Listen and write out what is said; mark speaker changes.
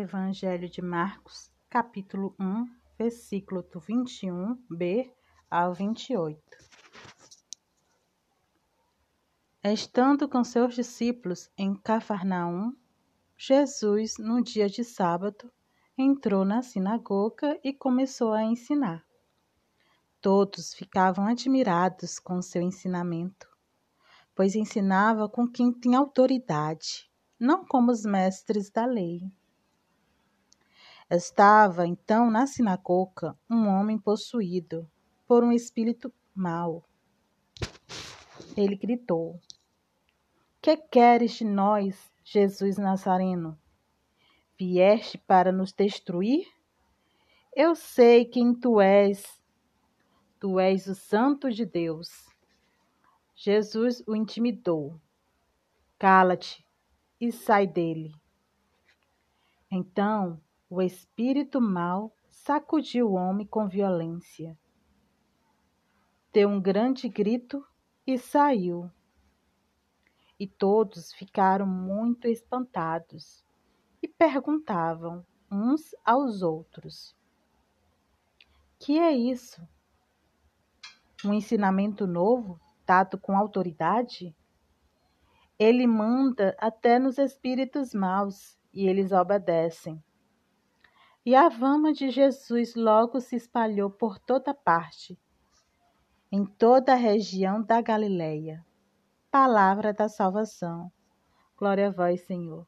Speaker 1: Evangelho de Marcos, capítulo 1, versículo do 21b ao 28. Estando com seus discípulos em Cafarnaum, Jesus, no dia de sábado, entrou na sinagoga e começou a ensinar. Todos ficavam admirados com seu ensinamento, pois ensinava com quem tinha autoridade, não como os mestres da lei. Estava então na sinagoga um homem possuído por um espírito mau. Ele gritou: Que queres de nós, Jesus Nazareno? Vieste para nos destruir? Eu sei quem tu és. Tu és o Santo de Deus. Jesus o intimidou. Cala-te e sai dele. Então o espírito mau sacudiu o homem com violência. Deu um grande grito e saiu. E todos ficaram muito espantados e perguntavam uns aos outros: Que é isso? Um ensinamento novo, dado com autoridade? Ele manda até nos espíritos maus e eles obedecem. E a fama de Jesus logo se espalhou por toda parte, em toda a região da Galileia. Palavra da salvação. Glória a vós, Senhor.